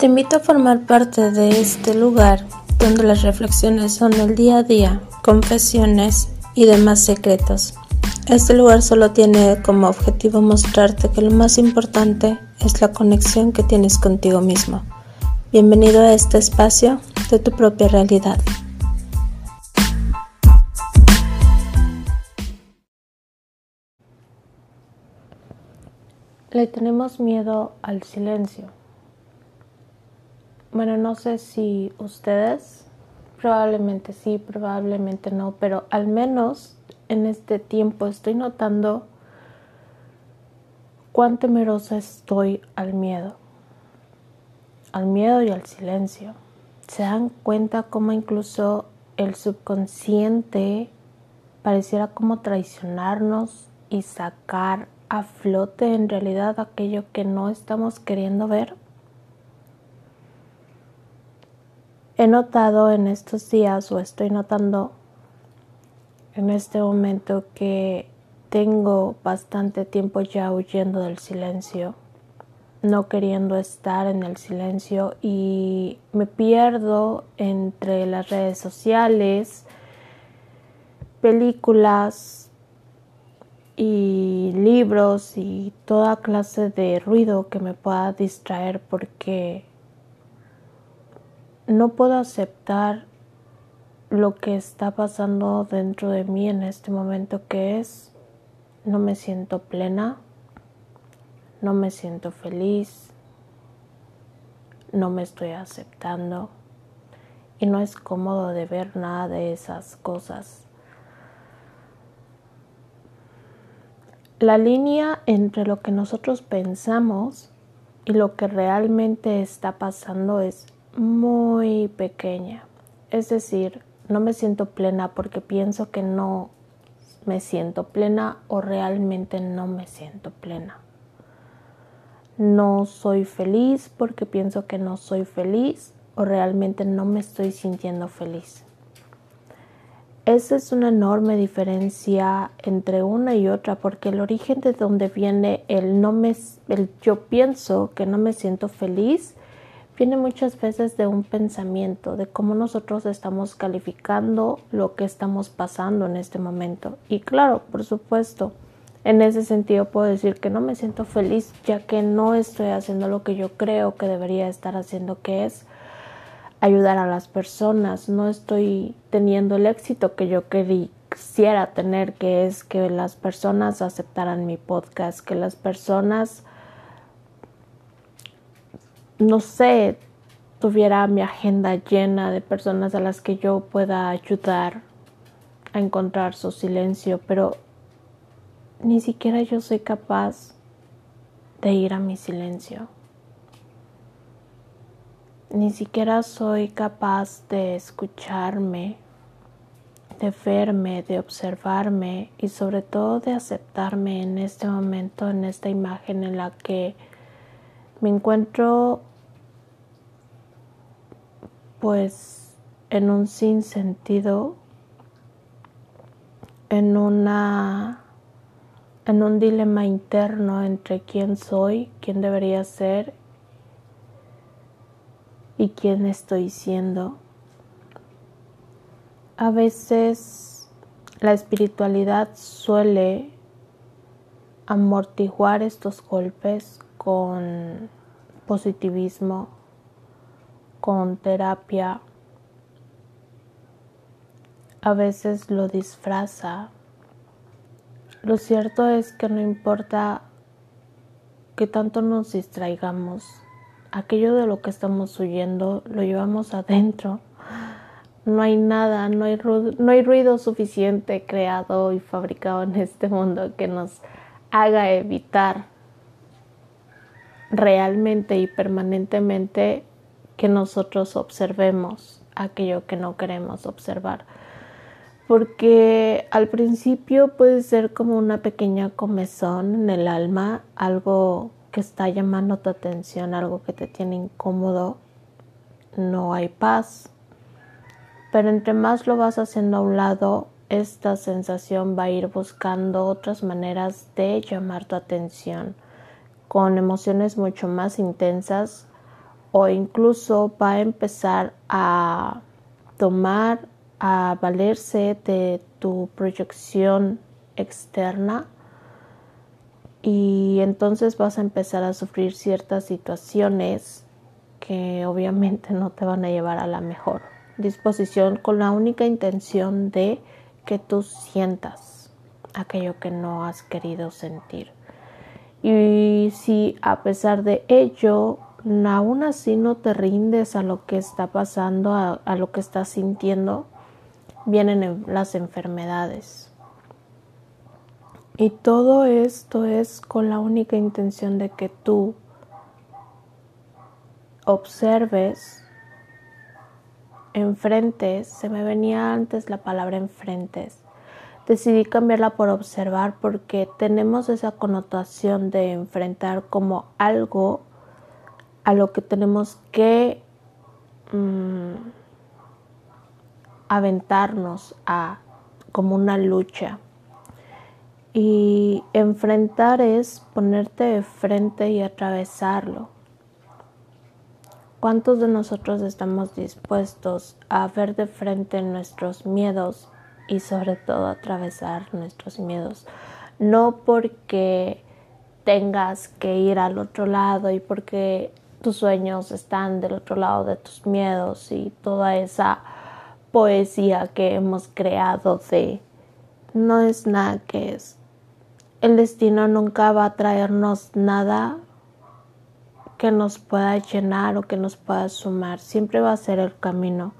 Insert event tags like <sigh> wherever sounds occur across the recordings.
Te invito a formar parte de este lugar donde las reflexiones son el día a día, confesiones y demás secretos. Este lugar solo tiene como objetivo mostrarte que lo más importante es la conexión que tienes contigo mismo. Bienvenido a este espacio de tu propia realidad. Le tenemos miedo al silencio. Bueno, no sé si ustedes, probablemente sí, probablemente no, pero al menos en este tiempo estoy notando cuán temerosa estoy al miedo, al miedo y al silencio. Se dan cuenta cómo incluso el subconsciente pareciera como traicionarnos y sacar a flote en realidad aquello que no estamos queriendo ver? He notado en estos días o estoy notando en este momento que tengo bastante tiempo ya huyendo del silencio, no queriendo estar en el silencio y me pierdo entre las redes sociales, películas, y libros y toda clase de ruido que me pueda distraer porque no puedo aceptar lo que está pasando dentro de mí en este momento que es no me siento plena, no me siento feliz, no me estoy aceptando y no es cómodo de ver nada de esas cosas. La línea entre lo que nosotros pensamos y lo que realmente está pasando es muy pequeña. Es decir, no me siento plena porque pienso que no me siento plena o realmente no me siento plena. No soy feliz porque pienso que no soy feliz o realmente no me estoy sintiendo feliz. Esa es una enorme diferencia entre una y otra porque el origen de donde viene el no me el yo pienso que no me siento feliz viene muchas veces de un pensamiento de cómo nosotros estamos calificando lo que estamos pasando en este momento. Y claro, por supuesto, en ese sentido puedo decir que no me siento feliz ya que no estoy haciendo lo que yo creo que debería estar haciendo que es ayudar a las personas, no estoy teniendo el éxito que yo quisiera tener, que es que las personas aceptaran mi podcast, que las personas, no sé, tuviera mi agenda llena de personas a las que yo pueda ayudar a encontrar su silencio, pero ni siquiera yo soy capaz de ir a mi silencio. Ni siquiera soy capaz de escucharme, de verme, de observarme y sobre todo de aceptarme en este momento, en esta imagen en la que me encuentro pues en un sinsentido, en una en un dilema interno entre quién soy, quién debería ser y quién estoy siendo. A veces la espiritualidad suele amortiguar estos golpes con positivismo, con terapia. A veces lo disfraza. Lo cierto es que no importa que tanto nos distraigamos, aquello de lo que estamos huyendo lo llevamos adentro. No hay nada, no hay, ruido, no hay ruido suficiente creado y fabricado en este mundo que nos haga evitar realmente y permanentemente que nosotros observemos aquello que no queremos observar. Porque al principio puede ser como una pequeña comezón en el alma, algo que está llamando tu atención, algo que te tiene incómodo, no hay paz. Pero entre más lo vas haciendo a un lado, esta sensación va a ir buscando otras maneras de llamar tu atención, con emociones mucho más intensas o incluso va a empezar a tomar, a valerse de tu proyección externa y entonces vas a empezar a sufrir ciertas situaciones que obviamente no te van a llevar a la mejor disposición con la única intención de que tú sientas aquello que no has querido sentir. Y si a pesar de ello, aún así no te rindes a lo que está pasando, a, lo que estás sintiendo, vienen las enfermedades. Y todo esto es con la única intención de que tú observes enfrentes, se me venía antes la palabra enfrentes. Decidí cambiarla por observar porque tenemos esa connotación de enfrentar como algo a lo que tenemos que mm, aventarnos a como una lucha. Y enfrentar es ponerte de frente y atravesarlo. ¿Cuántos de nosotros estamos dispuestos a ver de frente nuestros miedos y sobre todo atravesar nuestros miedos? No porque tengas que ir al otro lado y porque tus sueños están del otro lado de tus miedos y toda esa poesía que hemos creado de no es nada que es. El destino nunca va a traernos nada que nos pueda llenar o que nos pueda sumar. Siempre va a ser el camino.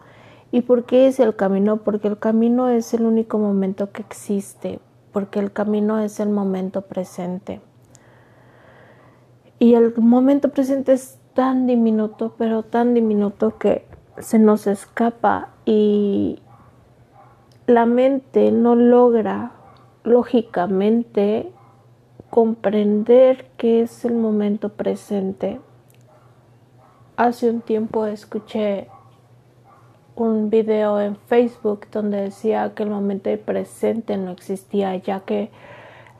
¿Y por qué es el camino? Porque el camino es el único momento que existe, porque el camino es el momento presente. Y el momento presente es tan diminuto, pero tan diminuto que se nos escapa y la mente no logra lógicamente comprender qué es el momento presente. Hace un tiempo escuché un video en Facebook donde decía que el momento presente no existía ya que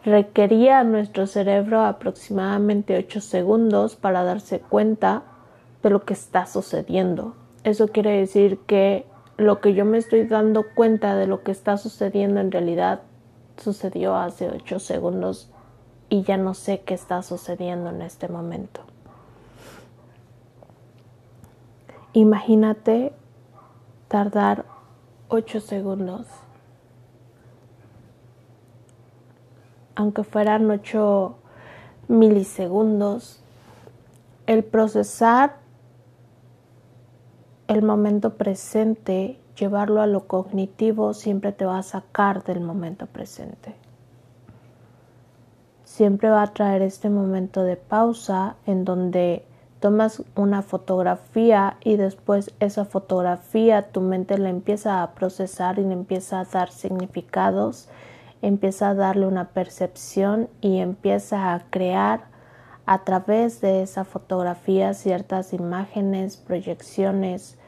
requería nuestro cerebro aproximadamente 8 segundos para darse cuenta de lo que está sucediendo. Eso quiere decir que lo que yo me estoy dando cuenta de lo que está sucediendo en realidad sucedió hace 8 segundos y ya no sé qué está sucediendo en este momento. Imagínate tardar 8 segundos. Aunque fueran 8 milisegundos, el procesar el momento presente, llevarlo a lo cognitivo, siempre te va a sacar del momento presente. Siempre va a traer este momento de pausa en donde tomas una fotografía y después esa fotografía tu mente la empieza a procesar y le empieza a dar significados, empieza a darle una percepción y empieza a crear a través de esa fotografía ciertas imágenes, proyecciones.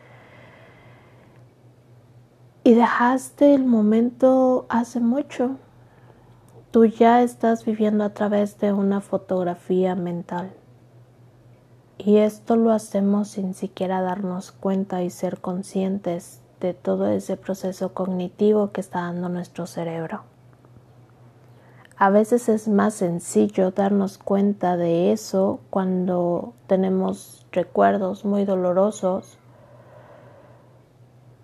Y dejaste el momento hace mucho. Tú ya estás viviendo a través de una fotografía mental. Y esto lo hacemos sin siquiera darnos cuenta y ser conscientes de todo ese proceso cognitivo que está dando nuestro cerebro. A veces es más sencillo darnos cuenta de eso cuando tenemos recuerdos muy dolorosos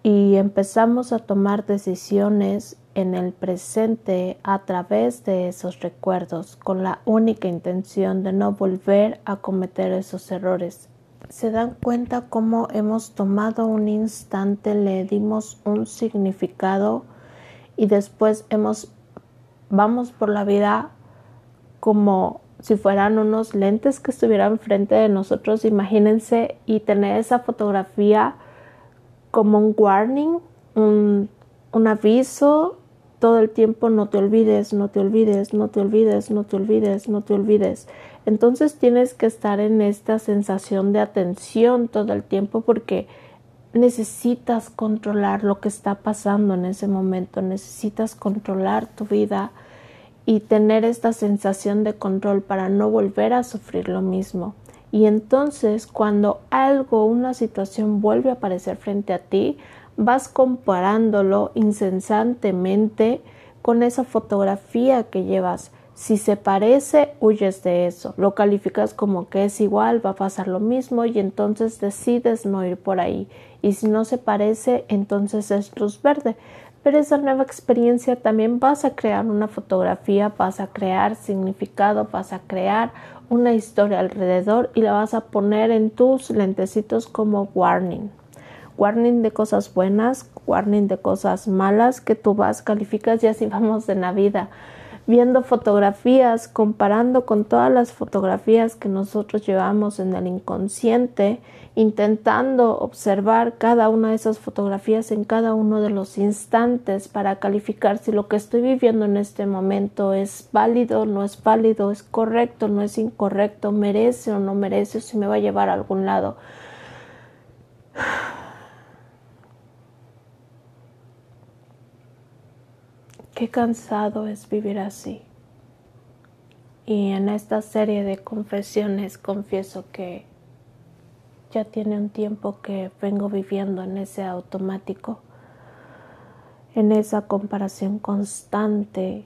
y empezamos a tomar decisiones en el presente a través de esos recuerdos con la única intención de no volver a cometer esos errores. ¿Se dan cuenta cómo hemos tomado un instante, le dimos un significado y después hemos vamos por la vida como si fueran unos lentes que estuvieran frente de nosotros, imagínense y tener esa fotografía como un warning, un, un aviso todo el tiempo no te olvides, no te olvides, no te olvides, no te olvides, no te olvides. Entonces tienes que estar en esta sensación de atención todo el tiempo porque necesitas controlar lo que está pasando en ese momento, necesitas controlar tu vida y tener esta sensación de control para no volver a sufrir lo mismo. Y entonces cuando algo, una situación vuelve a aparecer frente a ti, vas comparándolo incesantemente con esa fotografía que llevas. Si se parece, huyes de eso. Lo calificas como que es igual, va a pasar lo mismo y entonces decides no ir por ahí. Y si no se parece, entonces es luz verde. Pero esa nueva experiencia también vas a crear una fotografía, vas a crear significado, vas a crear una historia alrededor y la vas a poner en tus lentecitos como warning. Warning de cosas buenas, warning de cosas malas que tú vas, calificas y así <laughs> vamos en la vida. Viendo fotografías, comparando con todas las fotografías que nosotros llevamos en el inconsciente, intentando observar cada una de esas fotografías en cada uno de los instantes para calificar si lo que estoy viviendo en este momento es válido, no es válido, es correcto, no es incorrecto, merece o no merece, si me va a llevar a algún lado. Qué cansado es vivir así. Y en esta serie de confesiones confieso que ya tiene un tiempo que vengo viviendo en ese automático, en esa comparación constante,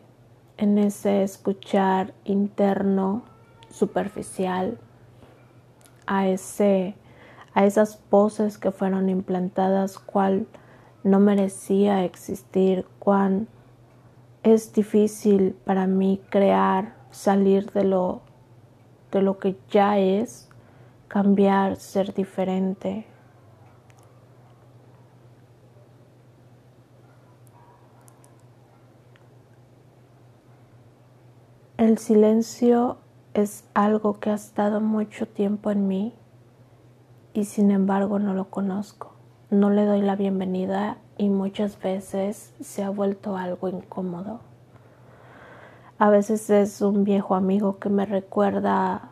en ese escuchar interno superficial, a ese a esas voces que fueron implantadas cual no merecía existir, cuán es difícil para mí crear, salir de lo, de lo que ya es, cambiar, ser diferente. El silencio es algo que ha estado mucho tiempo en mí y sin embargo no lo conozco. No le doy la bienvenida y muchas veces se ha vuelto algo incómodo. A veces es un viejo amigo que me recuerda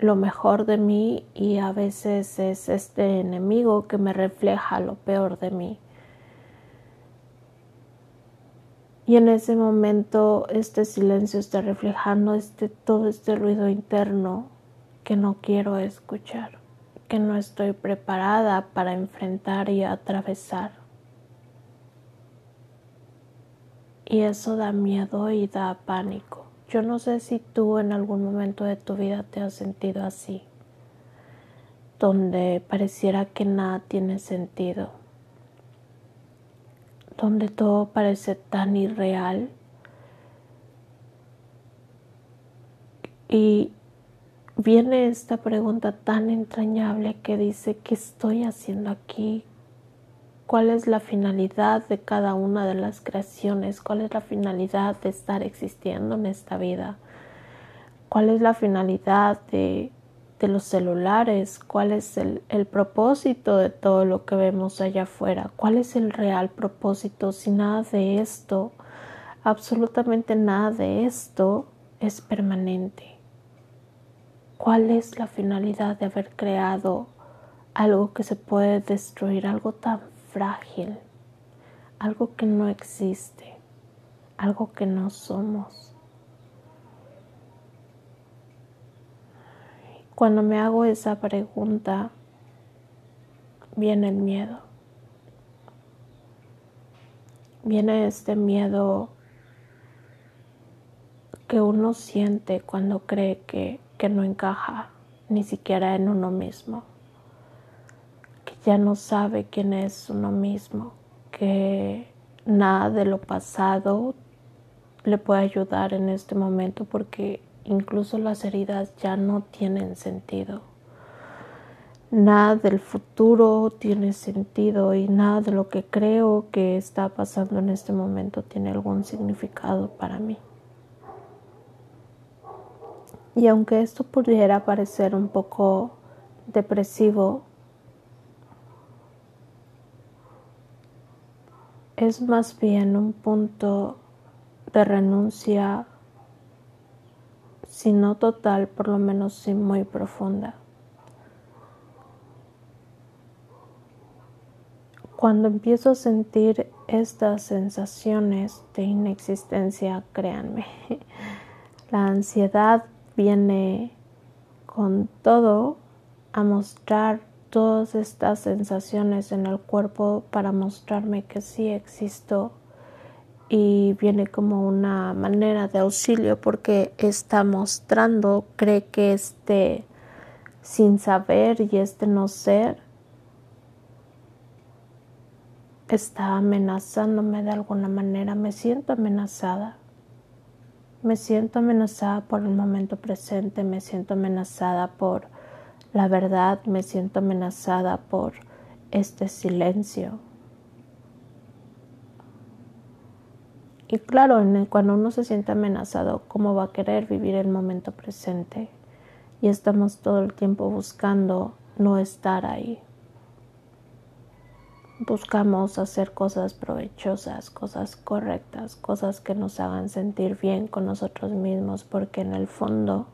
lo mejor de mí y a veces es este enemigo que me refleja lo peor de mí. Y en ese momento este silencio está reflejando este, todo este ruido interno que no quiero escuchar, que no estoy preparada para enfrentar y atravesar. Y eso da miedo y da pánico. Yo no sé si tú en algún momento de tu vida te has sentido así, donde pareciera que nada tiene sentido, donde todo parece tan irreal y viene esta pregunta tan entrañable que dice, ¿qué estoy haciendo aquí? Cuál es la finalidad de cada una de las creaciones, cuál es la finalidad de estar existiendo en esta vida, cuál es la finalidad de, los celulares, cuál es el, el, propósito de todo lo que vemos allá afuera, cuál es el real propósito si nada de esto, absolutamente nada de esto es permanente. ¿Cuál es la finalidad de haber creado algo que se puede destruir, algo tan frágil, algo que no existe, algo que no somos. Cuando me hago esa pregunta, viene el miedo. Viene este miedo que uno siente cuando cree que, que no encaja ni siquiera en uno mismo ya no sabe quién es uno mismo, que nada de lo pasado le puede ayudar en este momento porque incluso las heridas ya no tienen sentido. Nada del futuro tiene sentido y nada de lo que creo que está pasando en este momento tiene algún significado para mí. Y aunque esto pudiera parecer un poco depresivo, es más bien un punto de renuncia, si no total, por lo menos sí muy profunda. Cuando empiezo a sentir estas sensaciones de inexistencia, créanme, <laughs> la ansiedad viene con todo a mostrar todas estas sensaciones en el cuerpo para mostrarme que sí existo y viene como una manera de auxilio porque está mostrando, cree que este sin saber y este no ser está amenazándome de alguna manera, me siento amenazada. Me siento amenazada por el momento presente, me siento amenazada por la verdad, me siento amenazada por este silencio. Y claro, cuando uno se siente amenazado, ¿cómo va a querer vivir el momento presente? Y estamos todo el tiempo buscando no estar ahí. Buscamos hacer cosas provechosas, cosas correctas, cosas que nos hagan sentir bien con nosotros mismos, porque en el fondo,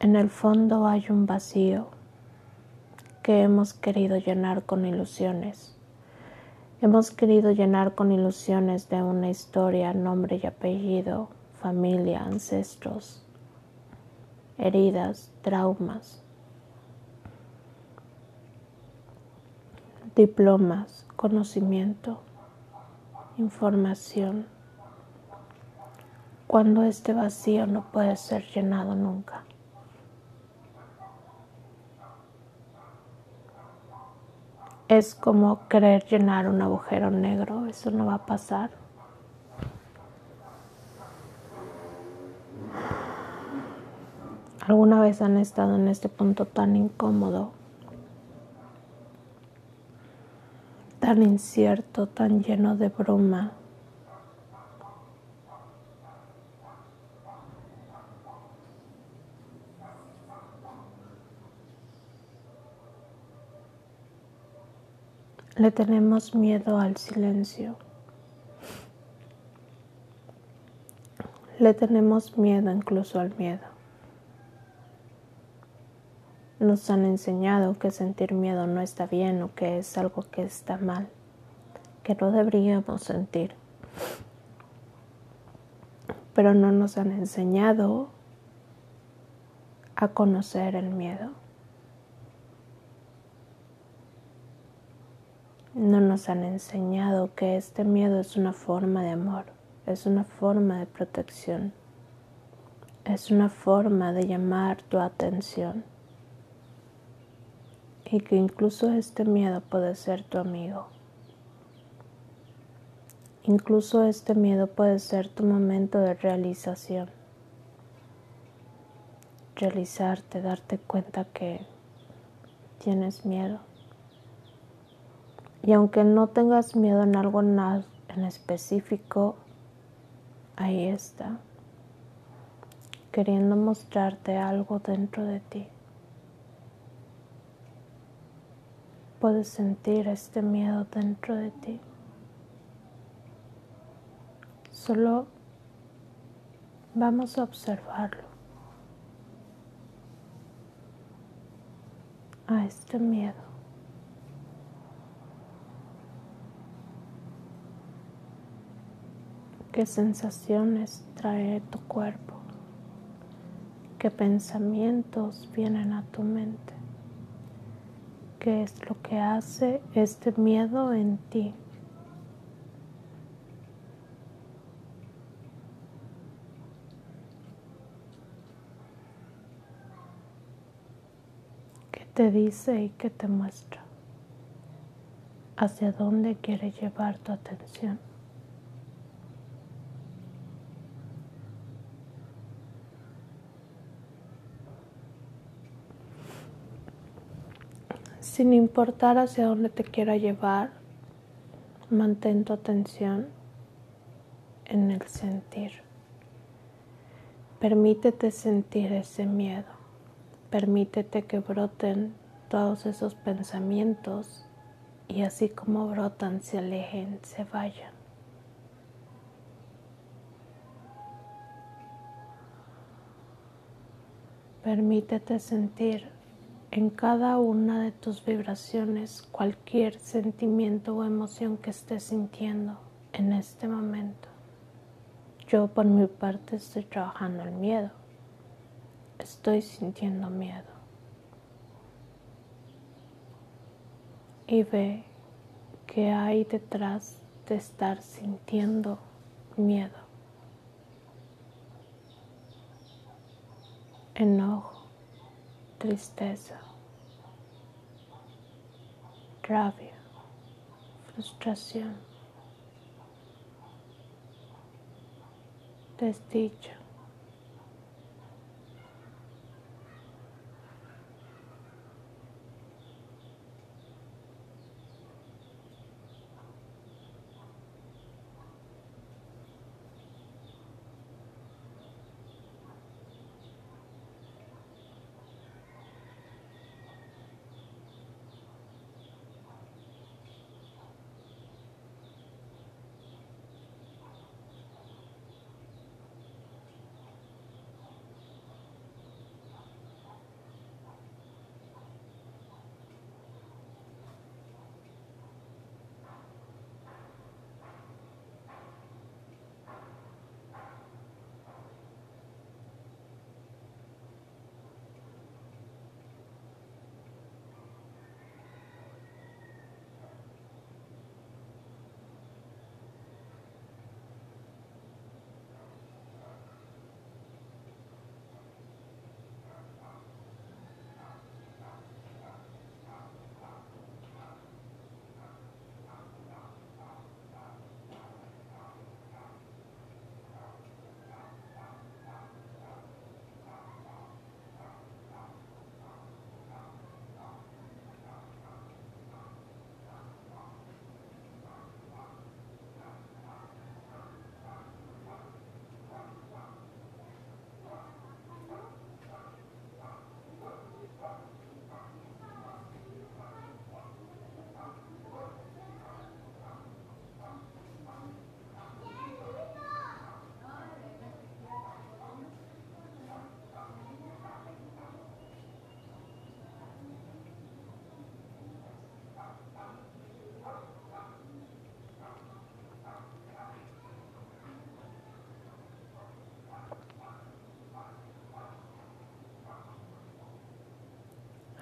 en el fondo hay un vacío que hemos querido llenar con ilusiones. Hemos querido llenar con ilusiones de una historia, nombre y apellido, familia, ancestros, heridas, traumas diplomas, conocimiento, información, cuando este vacío no puede ser llenado nunca. Es como querer llenar un agujero negro, eso no va a pasar. ¿Alguna vez han estado en este punto tan incómodo tan incierto, tan lleno de bruma. Le tenemos miedo al silencio. Le tenemos miedo incluso al miedo. Nos han enseñado que sentir miedo no está bien o que es algo que está mal, que no deberíamos sentir. Pero no nos han enseñado a conocer el miedo. No nos han enseñado que este miedo es una forma de amor, es una forma de protección, es una forma de llamar tu atención y que incluso este miedo puede ser tu amigo. Incluso este miedo puede ser tu momento de realización. Realizarte, darte cuenta que tienes miedo. Y aunque no tengas miedo en algo en específico, ahí está, queriendo mostrarte algo dentro de ti. Puedes sentir este miedo dentro de ti. Solo vamos a observarlo. A este miedo. ¿Qué sensaciones trae tu cuerpo? ¿Qué pensamientos vienen a tu mente? qué es lo que hace este miedo en ti. ¿Qué te dice y qué te muestra? ¿Hacia dónde quiere llevar tu atención? Sin importar hacia dónde te quiera llevar, mantén tu atención en el sentir. Permítete sentir ese miedo. Permítete que broten todos esos pensamientos y así como brotan, se alejen, se vayan. Permítete sentir en cada una de tus vibraciones cualquier sentimiento o emoción que estés sintiendo en este momento. Yo por mi parte estoy trabajando el miedo. Estoy sintiendo miedo. Y ve qué hay detrás de estar sintiendo miedo. Enojo, tristeza, rabia, frustración. desdicha.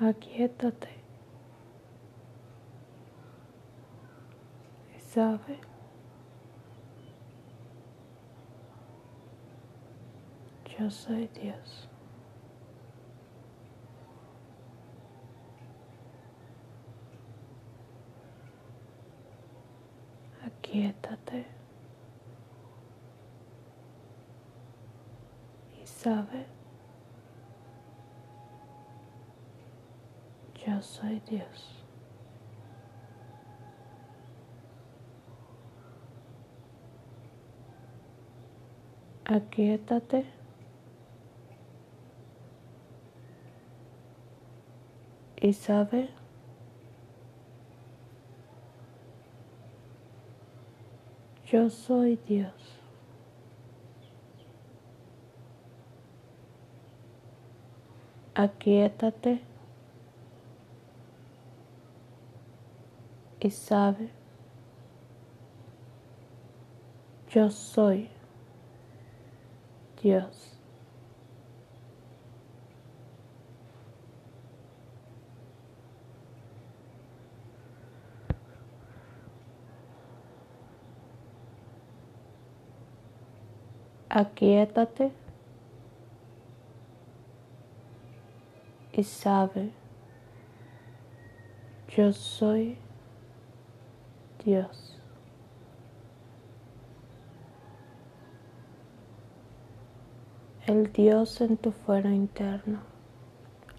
Aquietate. Y sabe. Yo soy Dios. Aquietate. Y sabe Yo soy Dios. Aquietate. Y sabe yo soy Dios. Aquietate. Y sabe, yo soy Dios. Aquietate y sabe, yo soy Dios. El Dios en tu fuero interno,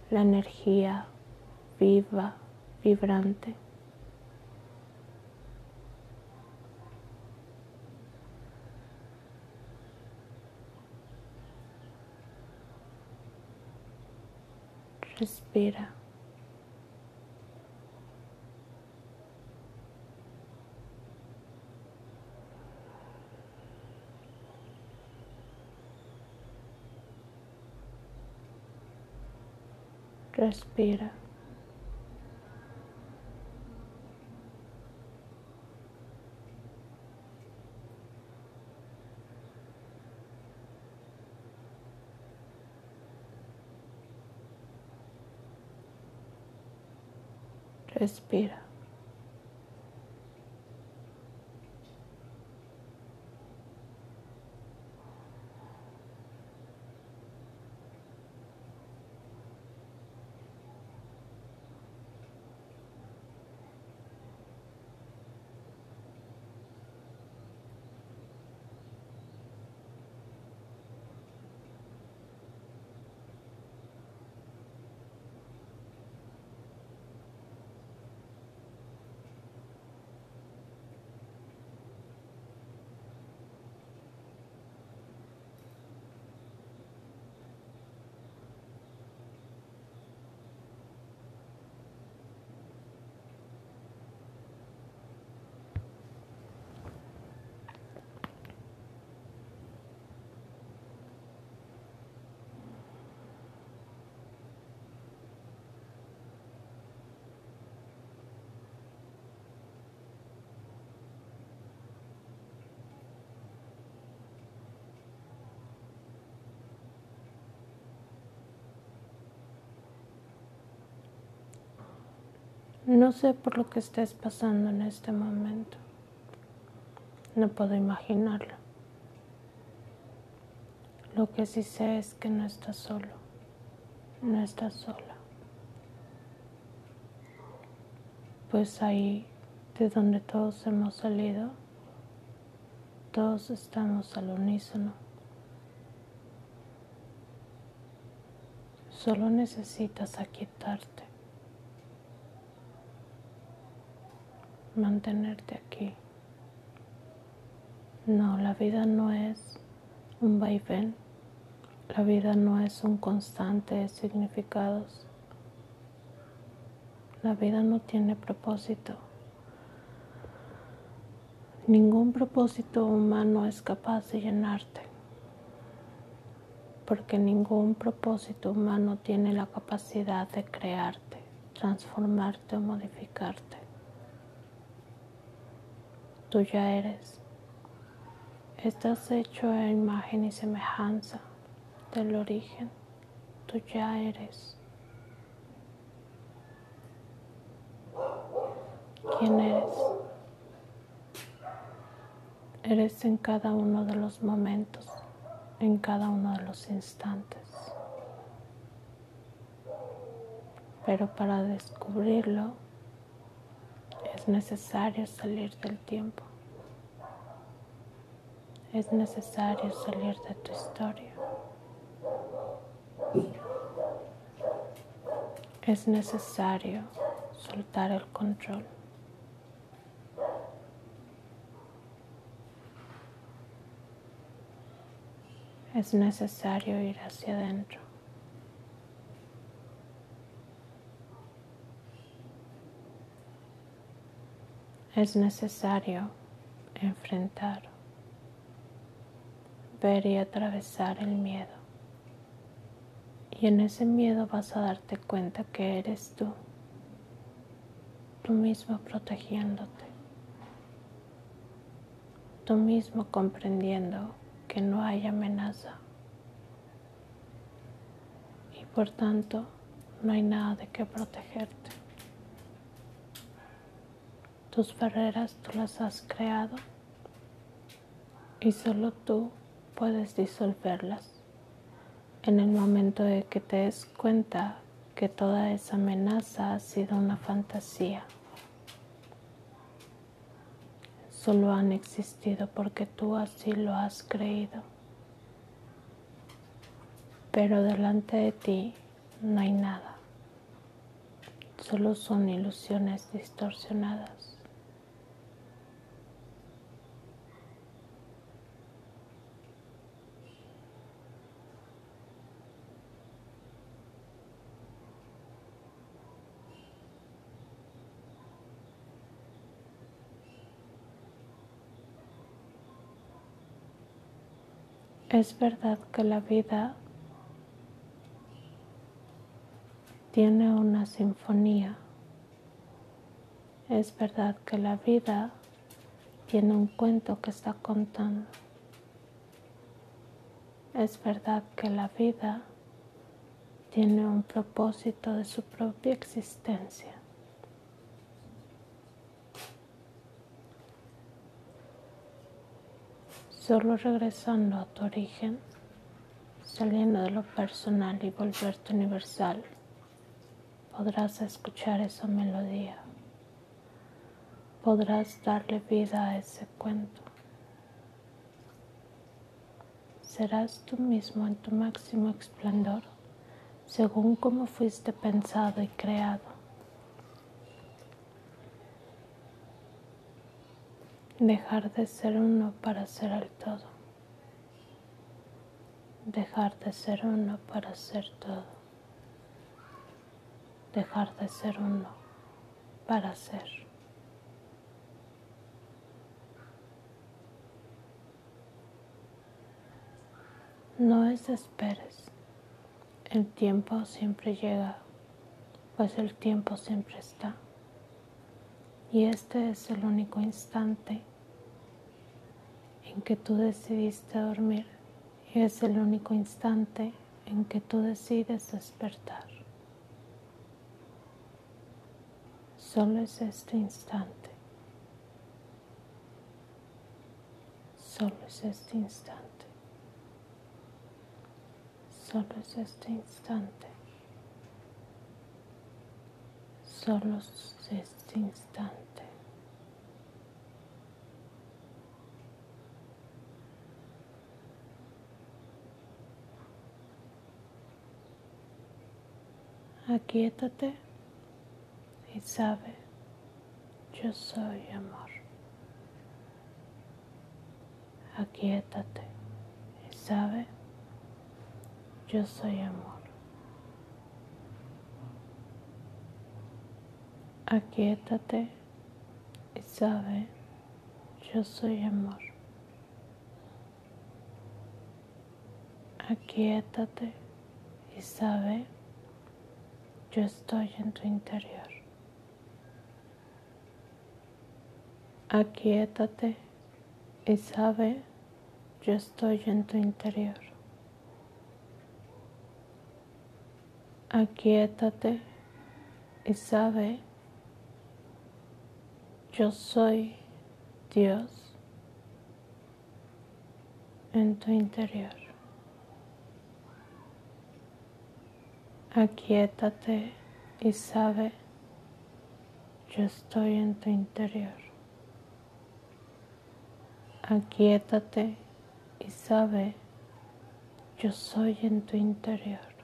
la energía viva, vibrante. Respira. respira. Respira. No sé por lo que estés pasando en este momento. No puedo imaginarlo. Lo que sí sé es que no estás solo. No estás sola. Pues ahí de donde todos hemos salido, todos estamos al unísono. Solo necesitas aquietarte. Mantenerte aquí. No, la vida no es un vaivén. La vida no es un constante de significados. La vida no tiene propósito. Ningún propósito humano es capaz de llenarte, porque ningún propósito humano tiene la capacidad de crearte, transformarte o modificarte tú ya eres. Estás hecho a imagen y semejanza del origen. Tú ya eres. ¿Quién eres? Eres en cada uno de los momentos, en cada uno de los instantes. Pero para descubrirlo, es necesario salir del tiempo. Es necesario salir de tu historia. Es necesario soltar el control. Es necesario ir hacia adentro. Es necesario enfrentar, ver y atravesar el miedo. Y en ese miedo vas a darte cuenta que eres tú, tú mismo protegiéndote, tú mismo comprendiendo que no hay amenaza y por tanto no hay nada de qué protegerte. Tus barreras tú las has creado y solo tú puedes disolverlas en el momento de que te des cuenta que toda esa amenaza ha sido una fantasía. Solo han existido porque tú así lo has creído. Pero delante de ti no hay nada. Solo son ilusiones distorsionadas. Es verdad que la vida tiene una sinfonía. Es verdad que la vida tiene un cuento que está contando. Es verdad que la vida tiene un propósito de su propia existencia. Solo regresando a tu origen, saliendo de lo personal y volverte universal, podrás escuchar esa melodía. Podrás darle vida a ese cuento. Serás tú mismo en tu máximo esplendor, según como fuiste pensado y creado. Dejar de ser uno para ser el todo. Dejar de ser uno para ser todo. Dejar de ser uno para ser. No desesperes. El tiempo siempre llega, pues el tiempo siempre está. Y este es el único instante en que tú decidiste dormir y es el único instante en que tú decides despertar. Solo es este instante. Solo es este instante. Solo es este instante. Solo es este instante. Aquietate y sabe, yo soy amor. Aquietate y sabe, yo soy amor. Aquietate y sabe, yo soy amor. Aquietate y sabe, yo estoy en tu interior. Aquietate y sabe, yo estoy en tu interior. Aquietate y sabe, yo soy Dios en tu interior. Aquietate y sabe, yo estoy en tu interior. Aquietate y sabe, yo soy en tu interior.